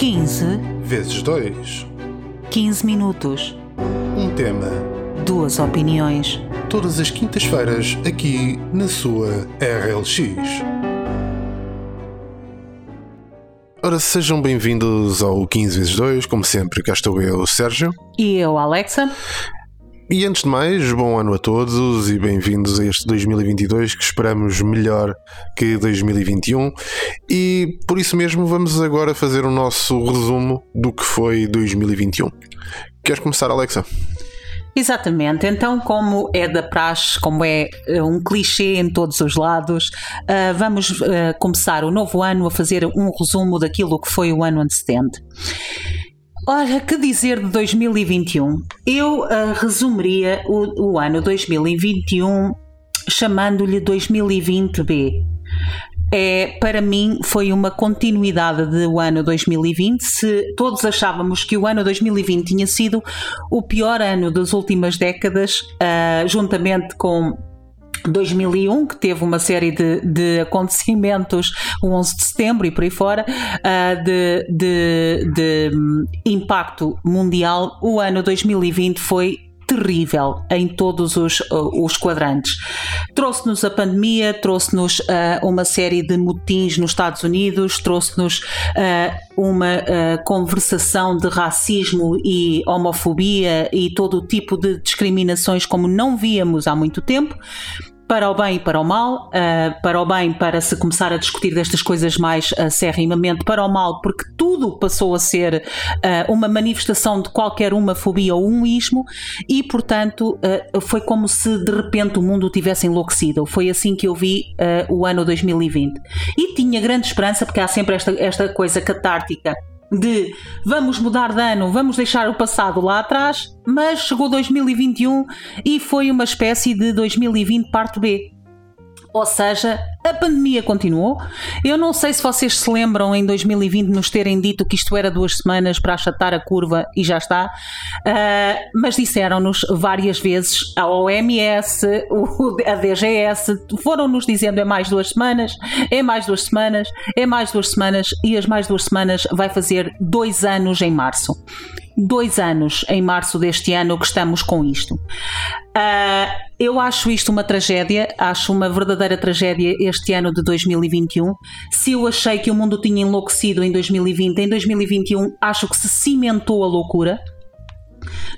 15 vezes 2. 15 minutos. Um tema. Duas opiniões. Todas as quintas-feiras, aqui na sua RLX. Ora, sejam bem-vindos ao 15 vezes 2. Como sempre, cá estou eu, Sérgio. E eu, Alexa. E antes de mais, bom ano a todos e bem-vindos a este 2022 que esperamos melhor que 2021. E por isso mesmo vamos agora fazer o nosso resumo do que foi 2021. Queres começar, Alexa? Exatamente, então, como é da praxe, como é eh, um clichê em todos os lados, uh, vamos uh, começar o novo ano a fazer um resumo daquilo que foi o ano antecedente. Ora, que dizer de 2021? Eu uh, resumiria o, o ano 2021 chamando-lhe 2020B. É, para mim foi uma continuidade do ano 2020. Se todos achávamos que o ano 2020 tinha sido o pior ano das últimas décadas, uh, juntamente com 2001, que teve uma série de, de acontecimentos, o 11 de setembro e por aí fora, uh, de, de, de impacto mundial, o ano 2020 foi terrível em todos os, uh, os quadrantes. Trouxe-nos a pandemia, trouxe-nos uh, uma série de motins nos Estados Unidos, trouxe-nos uh, uma conversação de racismo e homofobia e todo o tipo de discriminações como não víamos há muito tempo para o bem e para o mal, uh, para o bem para se começar a discutir destas coisas mais acerrimamente, para o mal porque tudo passou a ser uh, uma manifestação de qualquer uma fobia ou um ismo e portanto uh, foi como se de repente o mundo tivesse enlouquecido. Foi assim que eu vi o ano 2020 e tinha grande esperança porque há sempre esta, esta coisa catártica de vamos mudar de ano, vamos deixar o passado lá atrás, mas chegou 2021 e foi uma espécie de 2020 parte B. Ou seja, a pandemia continuou. Eu não sei se vocês se lembram em 2020 nos terem dito que isto era duas semanas para achatar a curva e já está, uh, mas disseram-nos várias vezes a OMS, a DGS, foram-nos dizendo é mais duas semanas, é mais duas semanas, é mais duas semanas e as mais duas semanas vai fazer dois anos em março dois anos em março deste ano que estamos com isto. Uh, eu acho isto uma tragédia, acho uma verdadeira tragédia este ano de 2021. Se eu achei que o mundo tinha enlouquecido em 2020, em 2021 acho que se cimentou a loucura.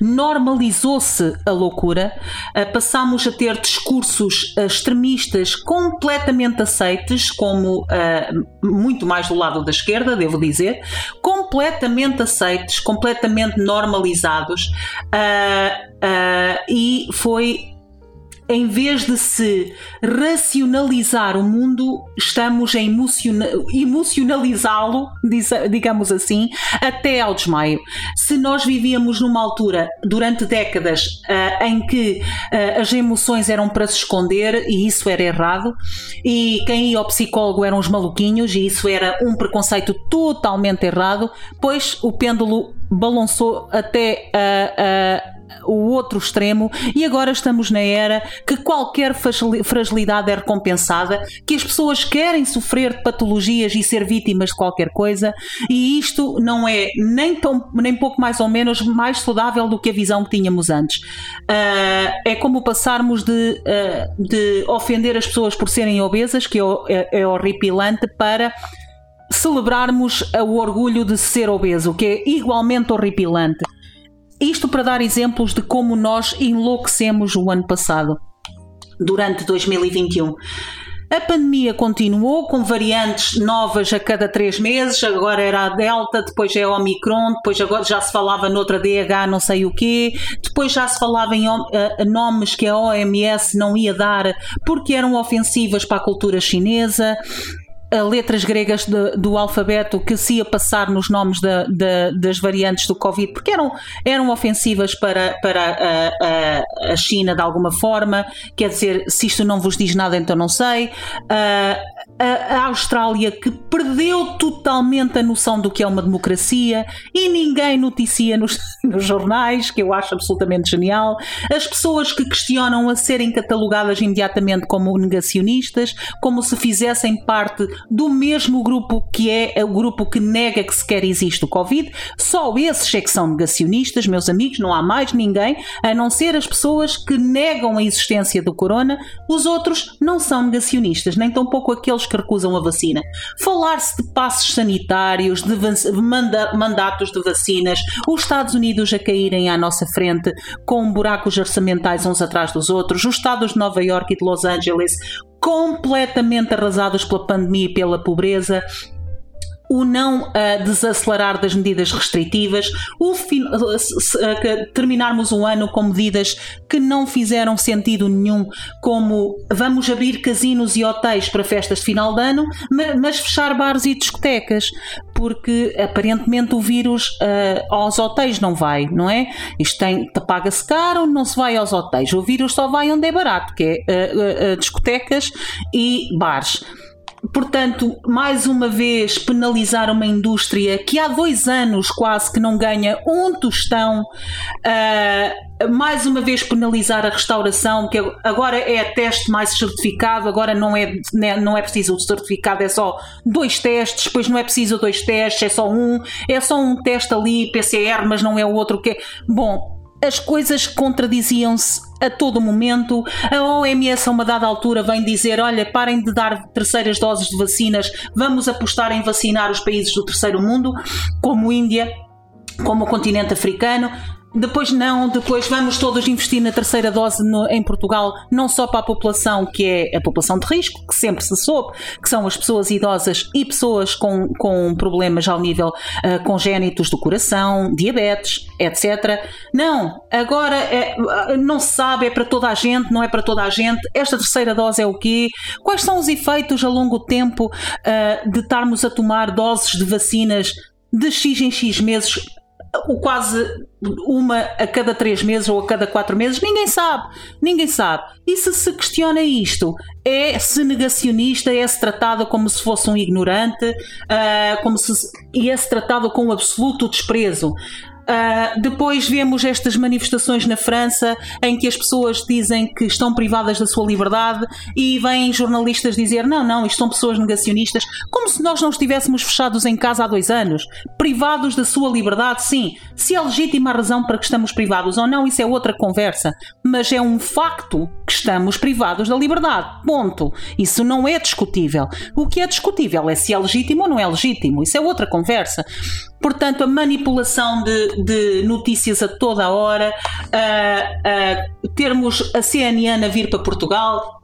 Normalizou-se a loucura, ah, passamos a ter discursos ah, extremistas completamente aceites, como uh, muito mais do lado da esquerda, devo dizer, completamente aceites, completamente normalizados, e foi em vez de se racionalizar o mundo, estamos a emocionalizá-lo, digamos assim, até ao desmaio. Se nós vivíamos numa altura, durante décadas, uh, em que uh, as emoções eram para se esconder, e isso era errado, e quem ia ao psicólogo eram os maluquinhos, e isso era um preconceito totalmente errado, pois o pêndulo balançou até a. Uh, o outro extremo e agora estamos na era que qualquer fragilidade é recompensada, que as pessoas querem sofrer de patologias e ser vítimas de qualquer coisa e isto não é nem, tão, nem pouco mais ou menos mais saudável do que a visão que tínhamos antes. Uh, é como passarmos de, uh, de ofender as pessoas por serem obesas, que é, é, é horripilante, para celebrarmos o orgulho de ser obeso, que é igualmente horripilante. Isto para dar exemplos de como nós enlouquecemos o ano passado, durante 2021. A pandemia continuou com variantes novas a cada três meses, agora era a Delta, depois é a Omicron, depois agora já se falava noutra DH não sei o quê, depois já se falava em uh, nomes que a OMS não ia dar porque eram ofensivas para a cultura chinesa, letras gregas de, do alfabeto que se ia passar nos nomes de, de, das variantes do Covid, porque eram, eram ofensivas para, para a, a, a, China de alguma forma. Quer dizer, se isto não vos diz nada, então não sei. Uh, a, a Austrália que perdeu totalmente a noção do que é uma democracia e ninguém noticia nos, nos jornais, que eu acho absolutamente genial. As pessoas que questionam a serem catalogadas imediatamente como negacionistas, como se fizessem parte do mesmo grupo que é o grupo que nega que sequer existe o Covid. Só esses é que são negacionistas, meus amigos, não há mais ninguém, a não ser as pessoas que negam a existência do corona. Os outros não são negacionistas, nem tampouco aqueles que recusam a vacina. Falar-se de passos sanitários, de mandatos de vacinas, os Estados Unidos a caírem à nossa frente com buracos orçamentais uns atrás dos outros, os estados de Nova York e de Los Angeles completamente arrasados pela pandemia e pela pobreza, o não uh, desacelerar das medidas restritivas, o uh, terminarmos o ano com medidas que não fizeram sentido nenhum, como vamos abrir casinos e hotéis para festas de final de ano, mas fechar bares e discotecas, porque aparentemente o vírus uh, aos hotéis não vai, não é? Isto tem, paga-se caro, não se vai aos hotéis. O vírus só vai onde é barato, que é discotecas e bares. Portanto, mais uma vez, penalizar uma indústria que há dois anos quase que não ganha um tostão, uh, mais uma vez penalizar a restauração, que agora é teste mais certificado, agora não é, né, não é preciso o certificado, é só dois testes, depois não é preciso dois testes, é só um, é só um teste ali, PCR, mas não é o outro que é. Bom, as coisas contradiziam-se a todo momento. A OMS, a uma dada altura, vem dizer: olha, parem de dar terceiras doses de vacinas, vamos apostar em vacinar os países do terceiro mundo, como Índia, como o continente africano. Depois não, depois vamos todos investir na terceira dose no, em Portugal, não só para a população que é a população de risco, que sempre se soube, que são as pessoas idosas e pessoas com, com problemas ao nível uh, congénitos do coração, diabetes, etc. Não, agora é, não se sabe, é para toda a gente, não é para toda a gente. Esta terceira dose é o quê? Quais são os efeitos a longo tempo uh, de estarmos a tomar doses de vacinas de X em X meses o quase uma a cada três meses ou a cada quatro meses, ninguém sabe, ninguém sabe. E se se questiona isto, é-se negacionista, é-se tratado como se fosse um ignorante, uh, como se e é-se tratado com absoluto desprezo. Uh, depois vemos estas manifestações na França em que as pessoas dizem que estão privadas da sua liberdade e vêm jornalistas dizer não, não, isto são pessoas negacionistas, como se nós não estivéssemos fechados em casa há dois anos, privados da sua liberdade, sim. Se é legítima a razão para que estamos privados ou não, isso é outra conversa, mas é um facto que estamos privados da liberdade. Ponto. Isso não é discutível. O que é discutível é se é legítimo ou não é legítimo. Isso é outra conversa. Portanto, a manipulação de, de notícias a toda a hora, uh, uh, termos a CNN a vir para Portugal,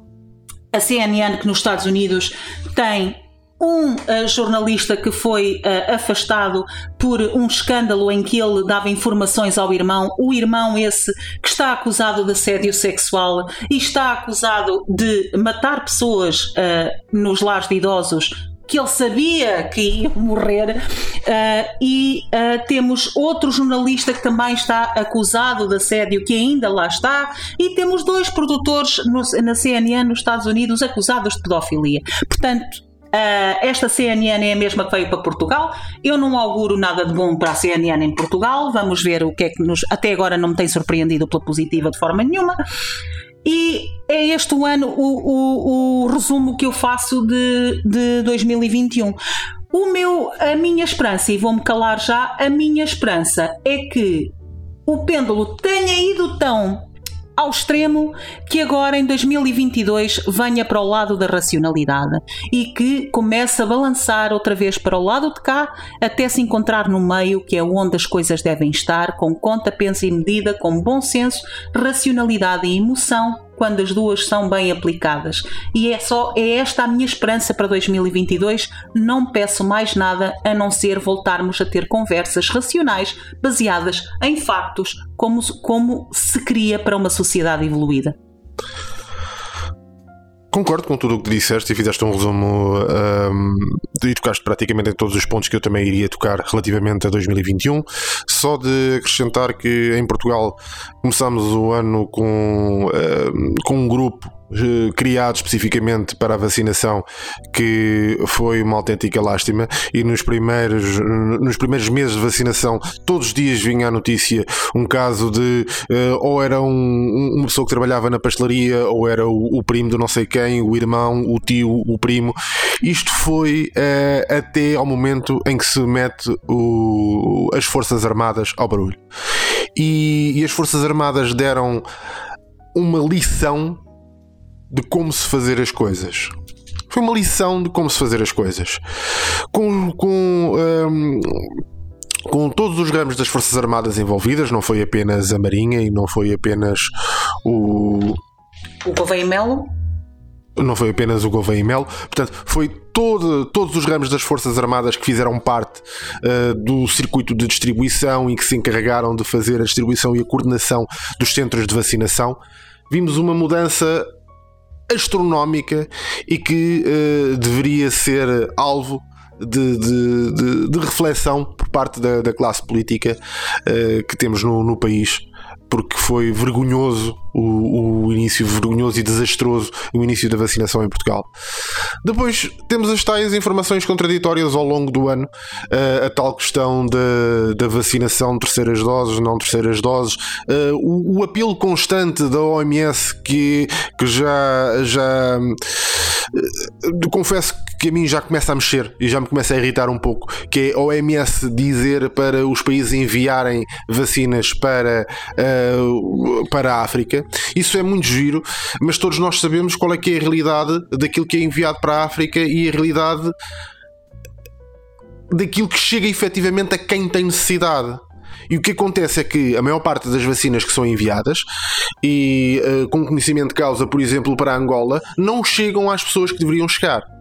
a CNN que nos Estados Unidos tem um uh, jornalista que foi uh, afastado por um escândalo em que ele dava informações ao irmão, o irmão esse que está acusado de assédio sexual e está acusado de matar pessoas uh, nos lares de idosos que ele sabia que ia morrer, uh, e uh, temos outro jornalista que também está acusado de assédio, que ainda lá está, e temos dois produtores no, na CNN nos Estados Unidos acusados de pedofilia. Portanto, Uh, esta CNN é a mesma que veio para Portugal. Eu não auguro nada de bom para a CNN em Portugal. Vamos ver o que é que nos. Até agora não me tem surpreendido pela positiva de forma nenhuma. E é este o ano o, o, o resumo que eu faço de, de 2021. O meu, a minha esperança, e vou-me calar já, a minha esperança é que o pêndulo tenha ido tão ao extremo que agora em 2022 venha para o lado da racionalidade e que comece a balançar outra vez para o lado de cá até se encontrar no meio que é onde as coisas devem estar com conta, pensa e medida, com bom senso, racionalidade e emoção quando as duas são bem aplicadas. E é só é esta a minha esperança para 2022. Não peço mais nada a não ser voltarmos a ter conversas racionais baseadas em factos, como, como se cria para uma sociedade evoluída. Concordo com tudo o que disseste e fizeste um resumo um, e tocaste praticamente em todos os pontos que eu também iria tocar relativamente a 2021. Só de acrescentar que em Portugal começámos o ano com, um, com um grupo criado especificamente para a vacinação que foi uma autêntica lástima e nos primeiros, nos primeiros meses de vacinação todos os dias vinha a notícia um caso de uh, ou era um, uma pessoa que trabalhava na pastelaria ou era o, o, primo de não sei quem, o irmão, o tio, o primo. Isto foi uh, até ao momento em que se mete o, as Forças Armadas ao barulho. E, e as Forças Armadas deram uma lição de como se fazer as coisas. Foi uma lição de como se fazer as coisas. Com, com, um, com todos os ramos das Forças Armadas envolvidas, não foi apenas a Marinha e não foi apenas o. O Gouveia Melo? Não foi apenas o Gouveia Melo, portanto, foi todo, todos os ramos das Forças Armadas que fizeram parte uh, do circuito de distribuição e que se encarregaram de fazer a distribuição e a coordenação dos centros de vacinação. Vimos uma mudança astronómica e que uh, deveria ser alvo de, de, de, de, reflexão por parte da, da classe política uh, que temos no, no país porque foi vergonhoso o, o, início vergonhoso e desastroso o início da vacinação em Portugal. Depois temos as tais informações contraditórias ao longo do ano, uh, a tal questão da, da vacinação, terceiras doses, não terceiras doses, uh, o, o, apelo constante da OMS que, que já, já uh, confesso que a mim já começa a mexer e já me começa a irritar um pouco, que é a OMS dizer para os países enviarem vacinas para, para a África isso é muito giro, mas todos nós sabemos qual é que é a realidade daquilo que é enviado para a África e a realidade daquilo que chega efetivamente a quem tem necessidade. E o que acontece é que a maior parte das vacinas que são enviadas, e uh, com conhecimento de causa, por exemplo, para Angola, não chegam às pessoas que deveriam chegar.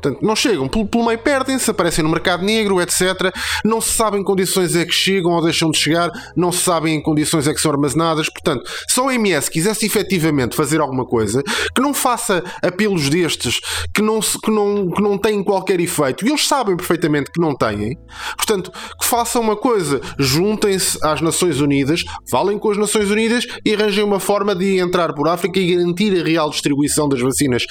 Portanto, não chegam, pelo, pelo meio perdem-se, aparecem no mercado negro, etc. Não se sabe em condições é que chegam ou deixam de chegar, não se sabe em condições é que são armazenadas. Portanto, se a OMS quisesse efetivamente fazer alguma coisa, que não faça apelos destes que não, que não, que não têm qualquer efeito, e eles sabem perfeitamente que não têm, portanto, que façam uma coisa, juntem-se às Nações Unidas, falem com as Nações Unidas e arranjem uma forma de entrar por África e garantir a real distribuição das vacinas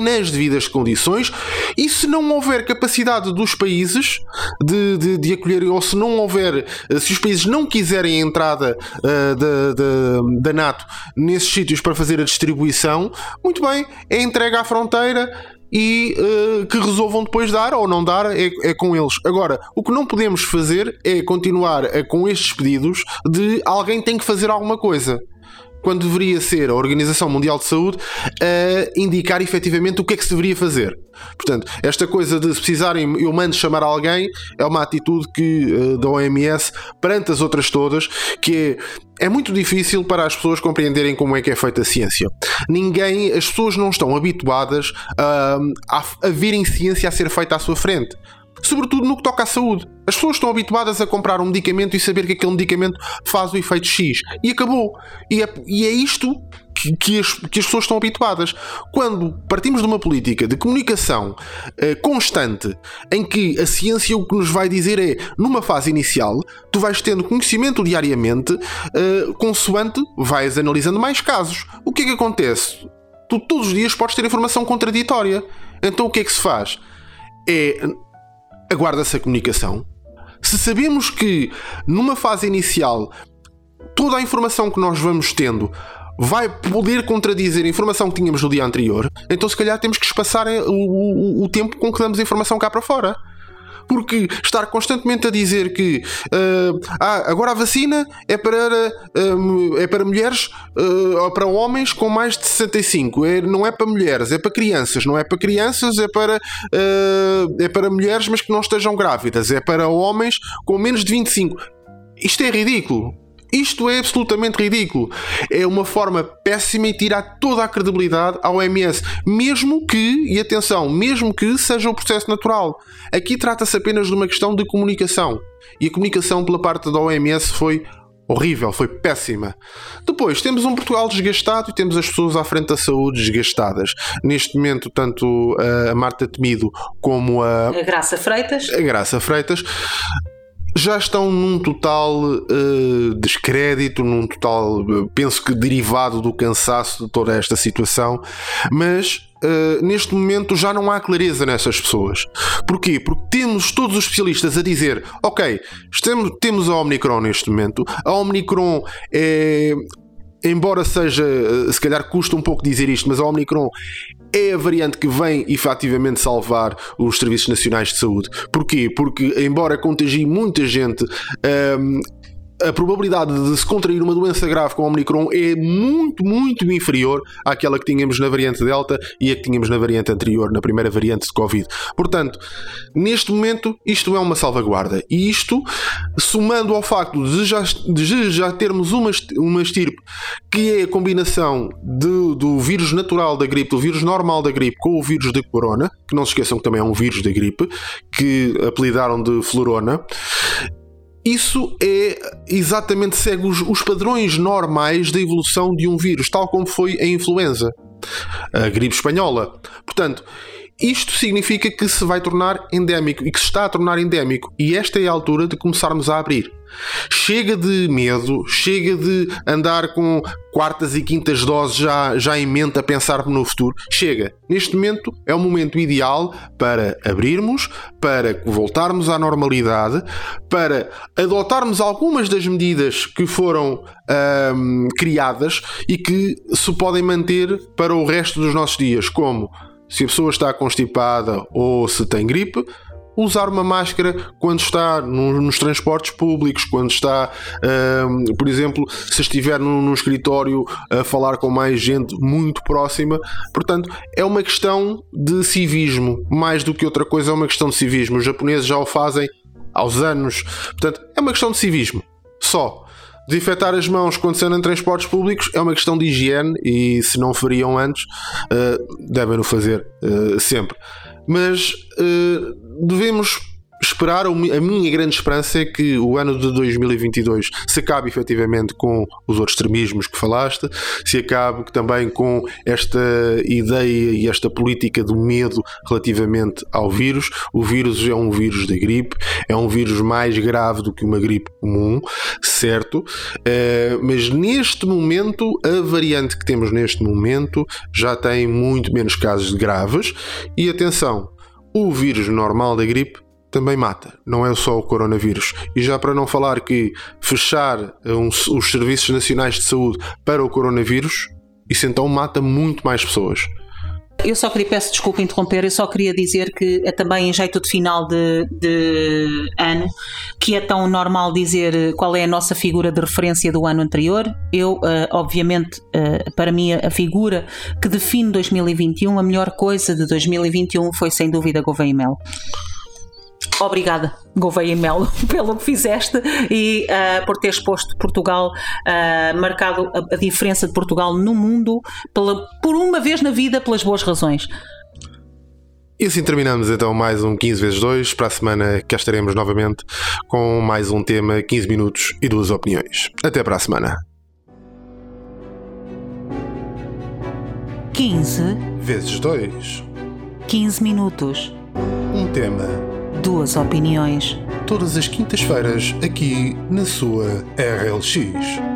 nas devidas condições e se não houver capacidade dos países de, de, de acolher, ou se não houver, eh, se os países não quiserem a entrada uh, da, da, da NATO nesses sítios para fazer a distribuição, muito bem, é entregue à fronteira e uh, que resolvam depois dar ou não dar é, é, com eles. Agora, o que não podemos fazer é continuar com estes pedidos de alguém tem que fazer alguma coisa quando deveria ser a Organização Mundial de Saúde a indicar efetivamente o que é que se deveria fazer. Portanto, esta coisa de se precisarem, eu mando chamar alguém, é uma atitude que uh, da OMS perante as outras todas, que é, é muito difícil para as pessoas compreenderem como é que é feita a ciência. Ninguém, as pessoas não estão habituadas a, a, a verem ciência a ser feita à sua frente sobretudo no que toca à saúde. As pessoas estão habituadas a comprar um medicamento e saber que aquele medicamento faz o efeito X. E acabou. E é, e é isto que, que, as, que, as, pessoas estão habituadas. Quando partimos de uma política de comunicação eh, constante, em que a ciência o que nos vai dizer é, numa fase inicial, tu vais tendo conhecimento diariamente, eh, consoante vais analisando mais casos. O que é que acontece? Tu todos os dias podes ter informação contraditória. Então o que é que se faz? É aguarda-se a comunicação. Se sabemos que numa fase inicial toda a informação que nós vamos tendo vai poder contradizer a informação que tínhamos no dia anterior, então se calhar temos que espaçar o, o, o tempo com que damos a informação cá para fora. Porque estar constantemente a dizer que uh, ah, agora a vacina é para, uh, é para mulheres uh, ou para homens com mais de 65, é, não é para mulheres, é para crianças, não é para crianças, é para, é para mulheres, mas que não estejam grávidas, é para homens com menos de 25. Isto é ridículo. Isto é absolutamente ridículo. É uma forma péssima e tira toda a credibilidade à OMS, mesmo que, e atenção, mesmo que seja o processo natural. Aqui trata-se apenas de uma questão de comunicação. E a comunicação pela parte da OMS foi horrível, foi péssima. Depois temos um Portugal desgastado e temos as pessoas à frente da saúde desgastadas. Neste momento, tanto a Marta Temido como a, a Graça Freitas. A Graça Freitas já estão num total uh, descrédito, num total, uh, penso que derivado do cansaço de toda esta situação, mas Uh, neste momento já não há clareza nessas pessoas. Porquê? Porque temos todos os especialistas a dizer: ok, estamos, temos a Omicron neste momento, a Omicron é. Embora seja, se calhar custa um pouco dizer isto, mas a Omicron é a variante que vem efetivamente salvar os serviços nacionais de saúde. Porquê? Porque, embora contagie muita gente, um, a probabilidade de se contrair uma doença grave com o Omicron é muito, muito inferior àquela que tínhamos na variante Delta e a que tínhamos na variante anterior, na primeira variante de Covid. Portanto, neste momento, isto é uma salvaguarda. E isto, somando ao facto de já, de já termos uma, uma estirpe que é a combinação de, do vírus natural da gripe, do vírus normal da gripe com o vírus da corona, que não se esqueçam que também é um vírus da gripe, que apelidaram de florona isso é exatamente segue os, os, padrões normais da evolução de um vírus, tal como foi a influenza, a gripe espanhola. Portanto, isto significa que se vai tornar endémico e que se está a tornar endémico, e esta é a altura de começarmos a abrir. Chega de medo, chega de andar com quartas e quintas doses já, já em mente a pensar no futuro. Chega. Neste momento é o momento ideal para abrirmos, para voltarmos à normalidade, para adotarmos algumas das medidas que foram hum, criadas e que se podem manter para o resto dos nossos dias, como se a pessoa está constipada ou se tem gripe, usar uma máscara quando está no, nos transportes públicos, quando está, um, por exemplo, se estiver num, num, escritório a falar com mais gente muito próxima. Portanto, é uma questão de civismo, mais do que outra coisa, é uma questão de civismo. Os japoneses já o fazem aos anos. Portanto, é uma questão de civismo. Só. Desinfetar as mãos quando se anda em transportes públicos é uma questão de higiene e se não fariam antes, uh, devem o fazer uh, sempre. Mas uh, devemos esperar, a minha grande esperança é que o ano de 2022 se acabe efetivamente com os outros extremismos que falaste, se acabe também com esta ideia e esta política do medo relativamente ao vírus. O vírus é um vírus da gripe, é um vírus mais grave do que uma gripe comum, certo? Uh, mas neste momento, a variante que temos neste momento já tem muito menos casos graves e atenção, o vírus normal da gripe também mata, não é só o coronavírus. E já para não falar que fechar um, os serviços nacionais de saúde para o coronavírus, isso então mata muito mais pessoas. Eu só queria, peço desculpa interromper, eu só queria dizer que é também em jeito de final de, de, ano, que é tão normal dizer qual é a nossa figura de referência do ano anterior. Eu, uh, obviamente, para mim, a figura que define 2021, a melhor coisa de 2021 foi sem dúvida Gouveia Mel. Obrigada, Gouveia e Melo, pelo que fizeste e uh, por teres posto Portugal, uh, marcado a, a, diferença de Portugal no mundo, pela, por uma vez na vida, pelas boas razões. E assim terminamos então mais um 15 vezes 2. Para a semana cá estaremos novamente com mais um tema, 15 minutos e duas opiniões. Até para a semana. 15 vezes 2. 15 minutos. Um tema duas opiniões. Todas as quintas-feiras, aqui na sua RLX.